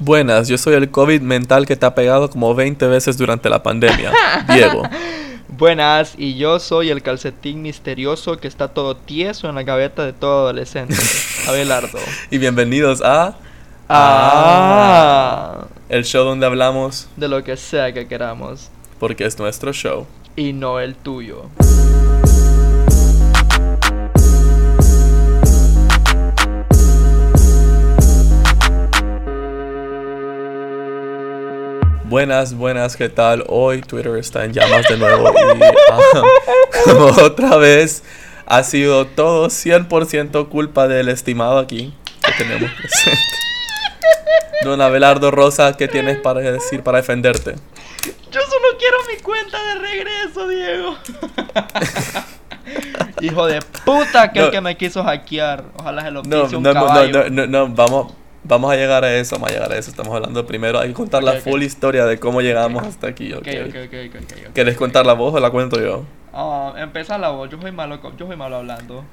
Buenas, yo soy el COVID mental que te ha pegado como 20 veces durante la pandemia. Diego. Buenas, y yo soy el calcetín misterioso que está todo tieso en la gaveta de todo adolescente. Abelardo. y bienvenidos a... Ah. El show donde hablamos... De lo que sea que queramos. Porque es nuestro show. Y no el tuyo. Buenas, buenas, ¿qué tal? Hoy Twitter está en llamas de nuevo y ah, como otra vez ha sido todo 100% culpa del estimado aquí que tenemos presente. Don Abelardo Rosa, ¿qué tienes para decir para defenderte? Yo solo quiero mi cuenta de regreso, Diego. Hijo de puta, que el que me quiso hackear. Ojalá se lo pise no, un no, caballo. No, no, no, vamos, Vamos a llegar a eso, vamos a llegar a eso. Estamos hablando primero, hay que contar la full historia de cómo llegamos hasta aquí. ¿Quieres contar la voz o la cuento yo? Ah, empieza la voz, yo soy malo, yo soy malo hablando.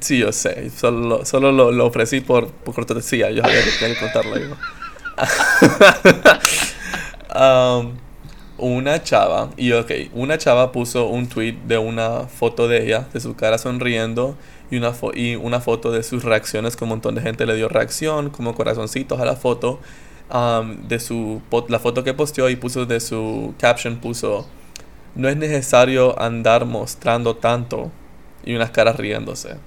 Sí, yo sé, solo, solo lo, lo ofrecí por, por cortesía, yo sabía que tenía que contarlo yo. um, una chava, y ok, una chava puso un tweet de una foto de ella, de su cara sonriendo, y una, y una foto de sus reacciones, que un montón de gente le dio reacción, como corazoncitos a la foto. De su la foto que posteó y puso de su caption puso no es necesario andar mostrando tanto y unas caras riéndose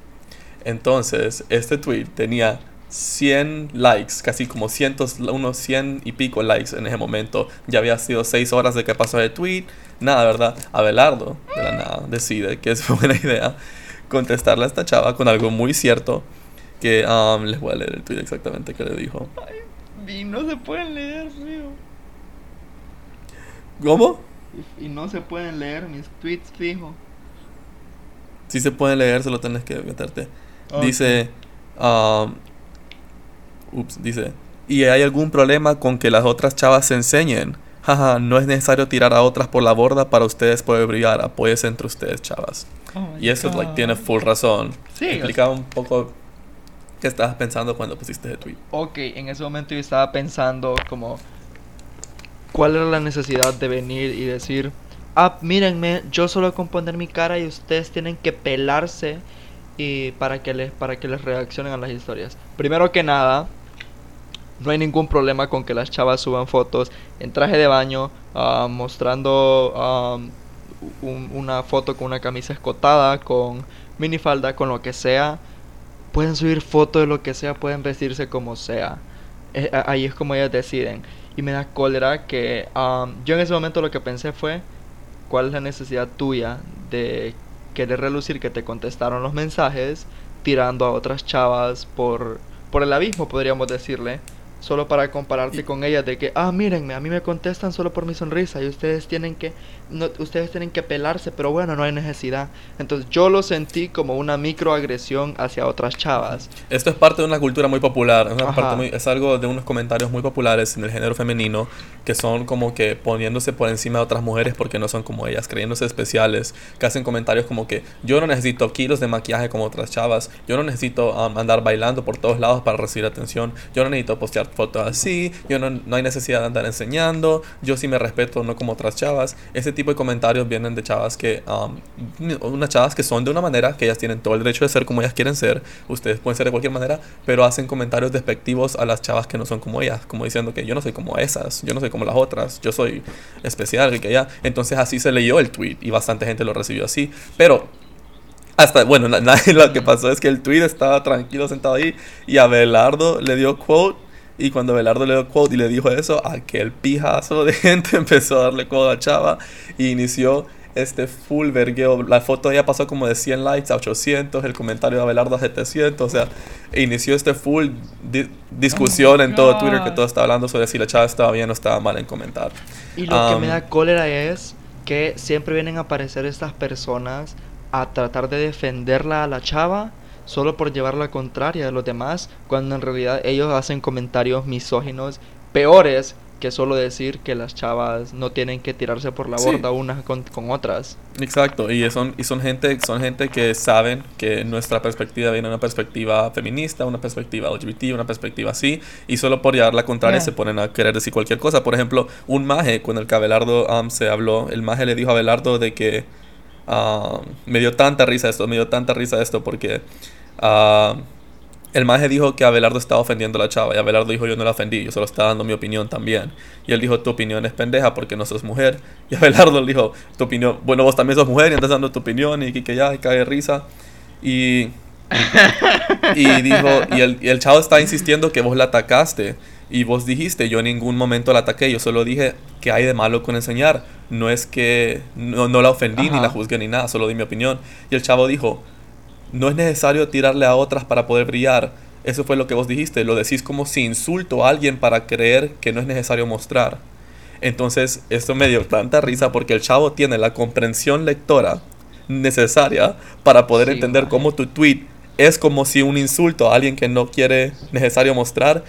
entonces este tweet tenía 100 likes, casi como cientos, unos 100 y pico likes en ese momento. Ya había sido 6 horas de que pasó el tweet. Nada, ¿verdad? Abelardo, de la nada, decide que es buena idea contestarle a esta chava con algo muy cierto. Que um, les voy a leer el tweet exactamente que le dijo. y no se pueden leer, fijo. ¿Cómo? Y, no se pueden leer mis tweets, fijo. Si se pueden leer, solo tienes que meterte. Dice. Um, ups, dice. ¿Y hay algún problema con que las otras chavas se enseñen? Jaja, no es necesario tirar a otras por la borda para ustedes poder brillar. Apóyese entre ustedes, chavas. Oh y eso like, tiene full razón. Sí. Explicaba un poco qué estabas pensando cuando pusiste ese tweet. Ok, en ese momento yo estaba pensando como cuál era la necesidad de venir y decir, ah, mírenme, yo solo con poner mi cara y ustedes tienen que pelarse y para que les para que les reaccionen a las historias. Primero que nada, no hay ningún problema con que las chavas suban fotos en traje de baño, uh, mostrando um, una foto con una camisa escotada, con minifalda, con lo que sea. Pueden subir fotos de lo que sea, pueden vestirse como sea. Eh, ahí es como ellas deciden. Y me da cólera que um, yo en ese momento lo que pensé fue, ¿cuál es la necesidad tuya de querer relucir que te contestaron los mensajes tirando a otras chavas por, por el abismo, podríamos decirle? Solo para compararte con ellas de que, ah, mírenme, a mí me contestan solo por mi sonrisa y ustedes tienen que, no, ustedes tienen que pelarse, pero bueno, no hay necesidad. Entonces yo lo sentí como una microagresión hacia otras chavas. Esto es parte de una cultura muy popular, es, es algo de unos comentarios muy populares en el género femenino que son como que poniéndose por encima de otras mujeres porque no son como ellas, creyéndose especiales, que hacen comentarios como que yo no necesito kilos de maquillaje como otras chavas, yo no necesito um, andar bailando por todos lados para recibir atención, yo no necesito postear fotos así, yo no, no hay necesidad de andar enseñando, yo sí me respeto, no como otras chavas. Ese tipo de comentarios vienen de chavas que, um, unas chavas que son de una manera, que ellas tienen todo el derecho de ser como ellas quieren ser, ustedes pueden ser de cualquier manera, pero hacen comentarios despectivos a las chavas que no son como ellas, como diciendo que yo no soy como esas, yo no soy como las otras, yo soy especial, que ya. Entonces así se leyó el tweet y bastante gente lo recibió así, pero hasta, bueno, lo que pasó es que el tweet estaba tranquilo sentado ahí y a Belardo le dio quote y cuando Belardo le dio quote y le dijo eso, aquel pijazo de gente empezó a darle quote a Chava y inició este full vergueo. La foto ya pasó como de 100 likes a 800, el comentario de Abelardo a 700, o sea, inició este full discusión en todo Twitter que todo estaba hablando sobre si la chava estaba bien o estaba mal en comentar. Y lo que me da cólera es que siempre vienen a aparecer estas personas a tratar de defenderla a la chava solo por llevar la contraria de los demás, cuando en realidad ellos hacen comentarios misóginos peores que solo decir que las chavas no tienen que tirarse por la borda unas con, otras. Exacto, y son, y son gente, son gente que saben que nuestra perspectiva viene de una perspectiva feminista, una perspectiva LGBT, una perspectiva así, y solo por llevar la contraria se ponen a querer decir cualquier cosa. Por ejemplo, un maje, cuando el que Abelardo um, se habló, el maje le dijo a Abelardo de que um, me dio tanta risa esto, me dio tanta risa esto porque... Uh, el maje dijo que Abelardo estaba ofendiendo a la chava y Abelardo dijo yo no la ofendí, yo solo estaba dando mi opinión también. Y él dijo tu opinión es pendeja porque no sos mujer. Y Abelardo le dijo tu opinión, bueno vos también sos mujer y andas dando tu opinión y que, ya cae risa. Y, y dijo, y el, y el chavo está insistiendo que vos la atacaste. Y vos dijiste, yo en ningún momento la ataqué, yo solo dije que hay de malo con enseñar. No es que no, la ofendí ni la juzgué ni nada, solo di mi opinión. Y el chavo dijo, no es necesario tirarle a otras para poder brillar. Eso fue lo que vos dijiste. Lo decís como si insulto a alguien para creer que no es necesario mostrar. Entonces, esto me dio tanta risa porque el chavo tiene la comprensión lectora necesaria para poder entender cómo tu tweet es como si un insulto a alguien que no quiere necesario mostrar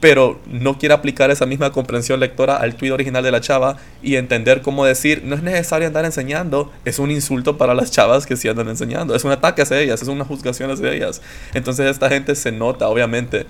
pero no quiere aplicar esa misma comprensión lectora al tweet original de la chava y entender cómo decir, no es necesario andar enseñando, es un insulto para las chavas que sí andan enseñando, es un ataque hacia ellas, es una juzgación hacia ellas. Entonces esta gente se nota, obviamente,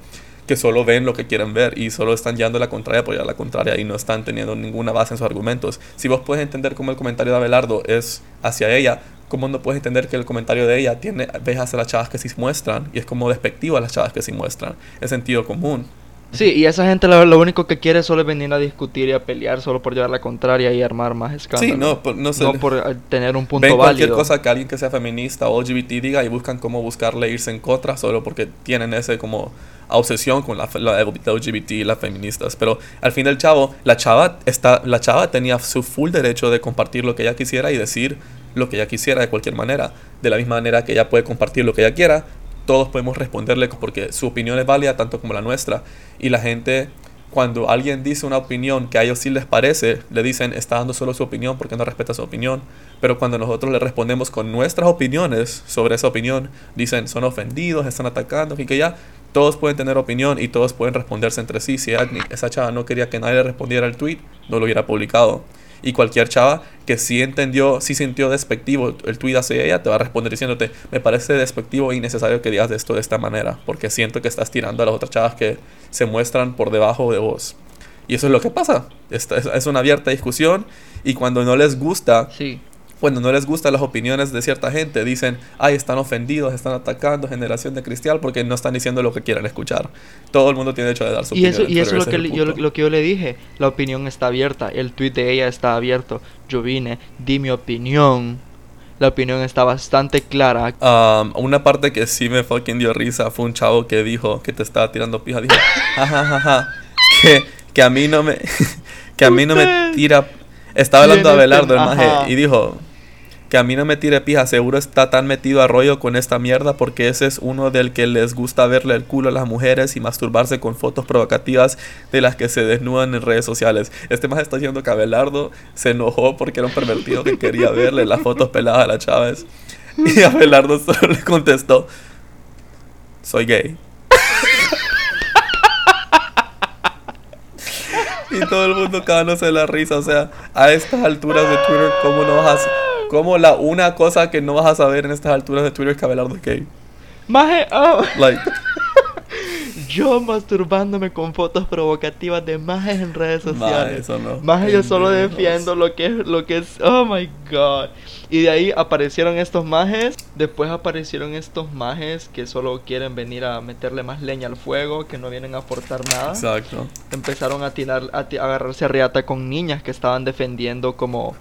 que solo ven lo que quieren ver y solo están llevando la contraria por la contraria y no están teniendo ninguna base en sus argumentos. Si vos puedes entender cómo el comentario de Abelardo es hacia ella, ¿cómo no puedes entender que el comentario de ella tiene, ves hacia las chavas que sí muestran y es como despectivo a las chavas que sí muestran? Es sentido común. Sí, y esa gente lo, único que quiere solo es venir a discutir y a pelear solo por llevar la contraria y armar más escándalos. Sí, no, por, no, sé, no por eh, tener un punto ven cualquier cosa que alguien que sea feminista o LGBT diga y buscan cómo buscarle irse en contra solo porque tienen ese como obsesión con la, la, LGBT y las feministas. Pero al fin del chavo, la chava, está, la chava tenía su full derecho de compartir lo que ella quisiera y decir lo que ella quisiera de cualquier manera. De la misma manera que ella puede compartir lo que ella quiera, todos podemos responderle porque su opinión es válida tanto como la nuestra. Y la gente, cuando alguien dice una opinión que a ellos sí les parece, le dicen está dando solo su opinión porque no respeta su opinión. Pero cuando nosotros le respondemos con nuestras opiniones sobre esa opinión, dicen son ofendidos, están atacando, y que ya todos pueden tener opinión y todos pueden responderse entre sí. Si esa chava no quería que nadie le respondiera el tweet, no lo hubiera publicado. Y cualquier chava que sí entendió, sí sintió despectivo el tweet hacia ella, te va a responder diciéndote, me parece despectivo e innecesario que digas esto de esta manera, porque siento que estás tirando a las otras chavas que se muestran por debajo de vos. Y eso es lo que pasa. Es, es una abierta discusión y cuando no les gusta, sí cuando no les gustan las opiniones de cierta gente, dicen, ay, están ofendidos, están atacando generación de cristial porque no están diciendo lo que quieren escuchar. Todo el mundo tiene derecho de dar su y opinión. Eso, y eso es lo que, yo, lo que yo le dije, la opinión está abierta, el tweet de ella está abierto, yo vine, di mi opinión. La opinión está bastante clara. Um, una parte que sí me fucking dio risa fue un chavo que dijo que te estaba tirando pija. Dijo, jajajaja, que, que a mí no me, que a mí no me tira estaba hablando a Abelardo, el maje, y dijo que a mí no me tire pija, seguro está tan metido a rollo con esta mierda porque ese es uno del que les gusta verle el culo a las mujeres y masturbarse con fotos provocativas de las que se desnudan en redes sociales. Este maje está diciendo que Abelardo se enojó porque era un pervertido que quería verle las fotos peladas a las chaves. Y Abelardo solo le contestó, soy gay. y todo el mundo cagándose de la risa. O sea, a estas alturas de Twitter, ¿cómo no vas a... Como la una cosa que no vas a saber en estas alturas de Twitter es que Abelardo es gay. Maje, oh. Like. yo masturbándome con fotos provocativas de majes en redes sociales. eso no. Maje, yo solo defiendo lo que es, lo que es, oh my god. Y de ahí aparecieron estos majes. Después aparecieron estos majes que solo quieren venir a meterle más leña al fuego, que no vienen a aportar nada. Exacto. Empezaron a, tirar, a, agarrarse a riata con niñas que estaban defendiendo como...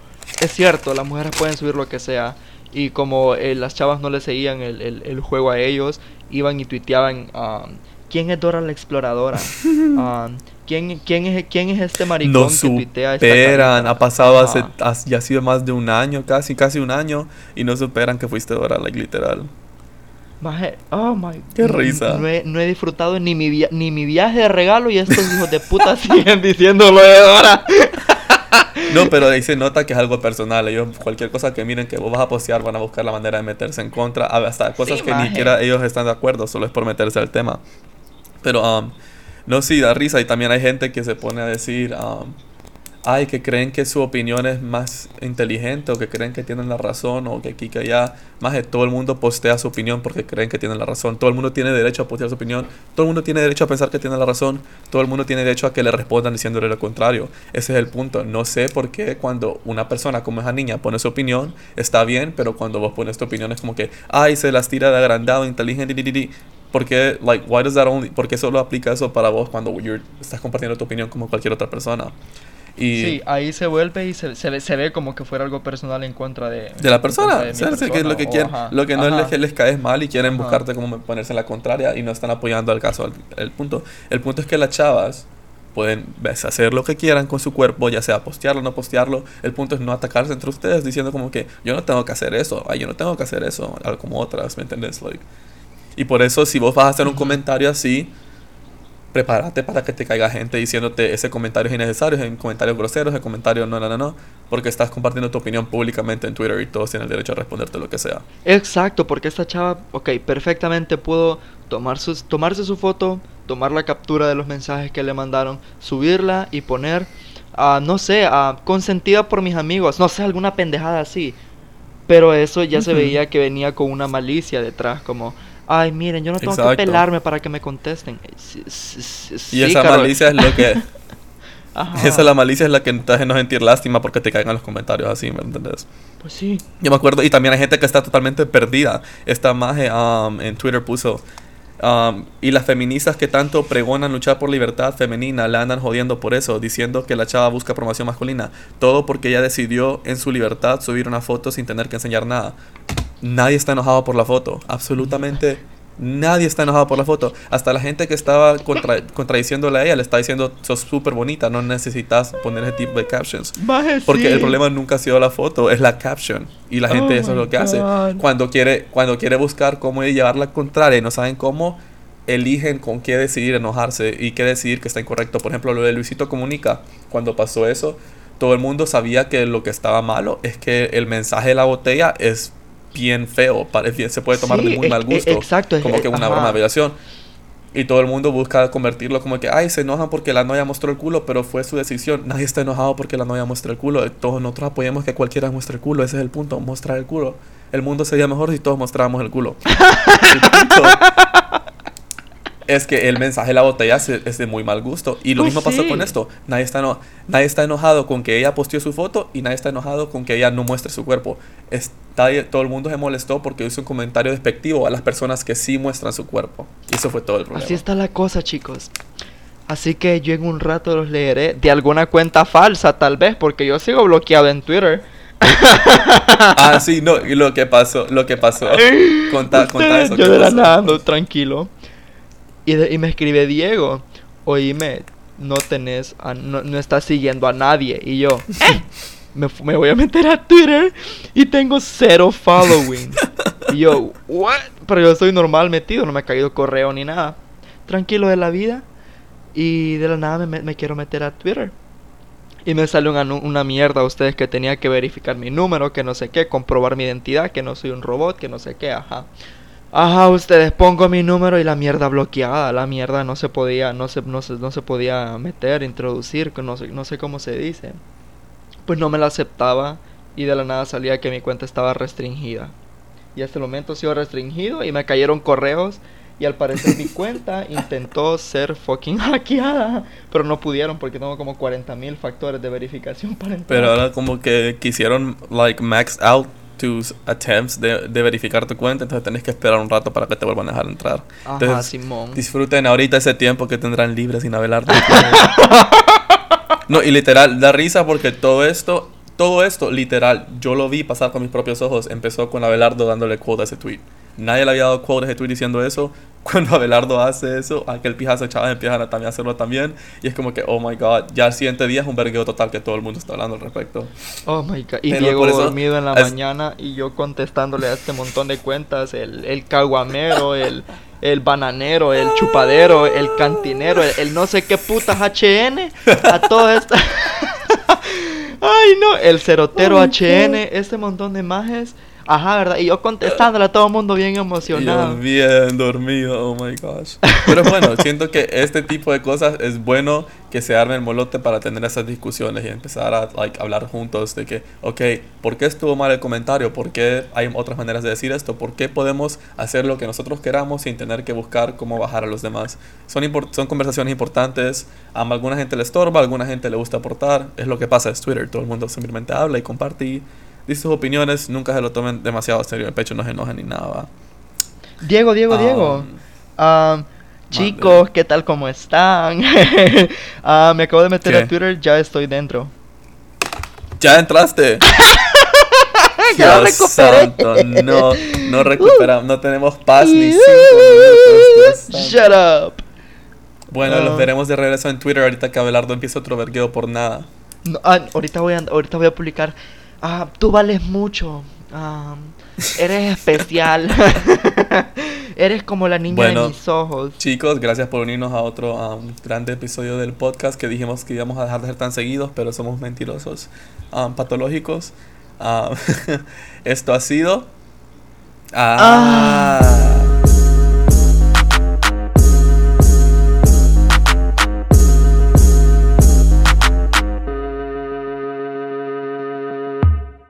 Es cierto, las mujeres pueden subir lo que sea. Y como eh, las chavas no le seguían el, el, juego a ellos, iban y tuiteaban... Um, ¿Quién es Dora la exploradora? Um, ¿quién, quién, es, ¿Quién es este maricón no que tuitea esta Ha pasado hace, ya ha sido más de un año, casi, casi un año, y no superan que fuiste Dora, like, literal. oh my Qué risa. No he, no he disfrutado ni mi, ni mi viaje de regalo y estos hijos de puta siguen diciéndolo de Dora. No, pero ahí se nota que es algo personal. Ellos, cualquier cosa que miren que vos vas a postear, van a buscar la manera de meterse en contra. Hasta cosas que ni siquiera ellos están de acuerdo, solo es por meterse al tema. Pero um, No, sí, da risa. Y también hay gente que se pone a decir, um, ay, que creen que su opinión es más inteligente o que creen que tienen la razón o que aquí, que allá. Más de todo el mundo postea su opinión porque creen que tienen la razón. Todo el mundo tiene derecho a postear su opinión. Todo el mundo tiene derecho a pensar que tiene la razón. Todo el mundo tiene derecho a que le respondan diciéndole lo contrario. Ese es el punto. No sé por qué cuando una persona como esa niña pone su opinión, está bien, pero cuando vos pones tu opinión es como que, ay, se las tira de agrandado, inteligente, ¿Por qué, like, why does that only, ¿Por qué solo aplica eso para vos cuando you're, estás compartiendo tu opinión como cualquier otra persona? Y sí, ahí se vuelve y se, se, ve, se ve como que fuera algo personal en contra de, de la persona. De que lo que, quieren, lo que no es que les caes mal y quieren buscarte como ponerse en la contraria y no están apoyando al caso. El, punto, el punto es que las chavas pueden hacer lo que quieran con su cuerpo, ya sea postearlo o no postearlo. El punto es no atacarse entre ustedes diciendo como que yo no tengo que hacer eso, ay, yo no tengo que hacer eso, como otras, ¿me entiendes? Like, y por eso si vos vas a hacer un comentario así, prepárate para que te caiga gente diciéndote ese comentario es innecesario, es un comentario grosero, ese comentario no, no, no, no, porque estás compartiendo tu opinión públicamente en Twitter y todos tienen el derecho a responderte lo que sea. Exacto, porque esta chava, ok, perfectamente pudo tomar tomarse su foto, tomar la captura de los mensajes que le mandaron, subirla y poner, uh, no sé, uh, consentida por mis amigos, no sé, alguna pendejada así. Pero eso ya se veía que venía con una malicia detrás, como, ay, miren, yo no tengo que pelarme para que me contesten. y esa malicia es lo que... Esa la malicia es la que te hace no sentir lástima porque te caigan los comentarios así, ¿me entiendes? Pues sí. Yo me acuerdo, y también hay gente que está totalmente perdida. Esta maje um, en Twitter puso, um, y las feministas que tanto pregonan luchar por libertad femenina la andan jodiendo por eso, diciendo que la chava busca promoción masculina. Todo porque ella decidió en su libertad subir una foto sin tener que enseñar nada. Nadie está enojado por la foto. Absolutamente nadie está enojado por la foto. Hasta la gente que estaba contra contradiciéndole a ella le está diciendo, sos súper bonita, no necesitas poner ese tipo de captions. Porque el problema nunca ha sido la foto, es la caption. Y la gente oh eso es lo que hace. Cuando quiere, cuando quiere buscar cómo llevar la contraria y no saben cómo, eligen con qué decidir enojarse y qué decidir que está incorrecto. Por ejemplo, lo de Luisito Comunica, cuando pasó eso, todo el mundo sabía que lo que estaba malo es que el mensaje de la botella es bien feo, se puede tomar de muy mal gusto. Exacto. Como que una broma de violación. Y todo el mundo busca convertirlo como que, ay, se enojan porque la novia mostró el culo, pero fue su decisión. Nadie está enojado porque la novia mostró el culo. Todos nosotros apoyamos que cualquiera muestre el culo. Ese es el punto, mostrar el culo. El mundo sería mejor si todos mostráramos el culo. el punto es que el mensaje de la botella es, de muy mal gusto. Y lo mismo pasó con esto. Nadie está, nadie está enojado con que ella posteó su foto y nadie está enojado con que ella no muestre su cuerpo. Está, todo el mundo se molestó porque hizo un comentario despectivo a las personas que sí muestran su cuerpo. Y eso fue todo el problema. Así está la cosa, chicos. Así que yo en un rato los leeré de alguna cuenta falsa, tal vez, porque yo sigo bloqueado en Twitter. ah, sí, no, lo que pasó, lo que pasó. Conta, eso. Yo de la nada, tranquilo. Y, me escribe Diego, oíme, no tenés, no, no, estás siguiendo a nadie. Y yo, eh, me, me, voy a meter a Twitter y tengo cero following. y yo, what? Pero yo soy normal metido, no me ha caído correo ni nada. Tranquilo de la vida. Y de la nada me, me quiero meter a Twitter. Y me sale una, una mierda a ustedes que tenía que verificar mi número, que no sé qué, comprobar mi identidad, que no soy un robot, que no sé qué, ajá. Ajá, ustedes pongo mi número y la mierda bloqueada, la mierda no se podía, no se, no se, no se podía meter, introducir, no sé, no sé cómo se dice. Pues no me la aceptaba y de la nada salía que mi cuenta estaba restringida. Y hasta el momento ha sido restringido y me cayeron correos y al parecer mi cuenta intentó ser fucking hackeada, pero no pudieron porque tengo como 40.000 factores de verificación para entrar. Pero ahora como que quisieron like max out tus attempts de, de, verificar tu cuenta, entonces tenés que esperar un rato para que te vuelvan a dejar entrar. Ajá, Simón. Disfruten ahorita ese tiempo que tendrán libre sin Abelardo. no, y literal, da risa porque todo esto, todo esto, literal, yo lo vi pasar con mis propios ojos. Empezó con Abelardo dándole quote a ese tweet. Nadie le había dado quote a ese tweet diciendo eso cuando Abelardo hace eso, aquel pijazo chavas empiezan a también hacerlo también. Y es como que, oh my god, ya el siguiente día es un vergueo total que todo el mundo está hablando al respecto. Oh my god. Y Diego dormido en la mañana y yo contestándole a este montón de cuentas: el, el caguamero, el, el bananero, el chupadero, el cantinero, el, no sé qué putas HN, a todo esto. Ay, no, el cerotero HN, este montón de majes Ajá, ¿verdad? Y yo contestándole a todo el mundo bien emocionado. yo bien dormido, oh my gosh. Pero bueno, siento que este tipo de cosas es bueno que se arme el molote para tener esas discusiones y empezar a like, hablar juntos de que, ok, ¿por qué estuvo mal el comentario? ¿Por qué hay otras maneras de decir esto? ¿Por qué podemos hacer lo que nosotros queramos sin tener que buscar cómo bajar a los demás? Son, son conversaciones importantes. A alguna gente le estorba, a alguna gente le gusta aportar. Es lo que pasa, es Twitter. Todo el mundo simplemente habla y comparte y dice sus opiniones, nunca se lo tomen demasiado serio el pecho, no se enojen ni nada. Diego, Diego, Diego. Um, chicos, ¿qué tal? ¿Cómo están? uh, me acabo de meter a Twitter, ya estoy dentro. ¿Ya entraste? ya lo recuperé. no, no recuperamos, no tenemos paz ni cinco minutos. Shut up. Bueno, los veremos de regreso en Twitter ahorita que Abelardo empieza otro vergueo por nada. No, ah, ahorita, voy a, ahorita voy a publicar ah, tú vales mucho, ah, eres especial, eres como la niña de mis ojos. Chicos, gracias por unirnos a otro um, grande episodio del podcast que dijimos que íbamos a dejar de ser tan seguidos, pero somos mentirosos, um, patológicos. esto ha sido... ah.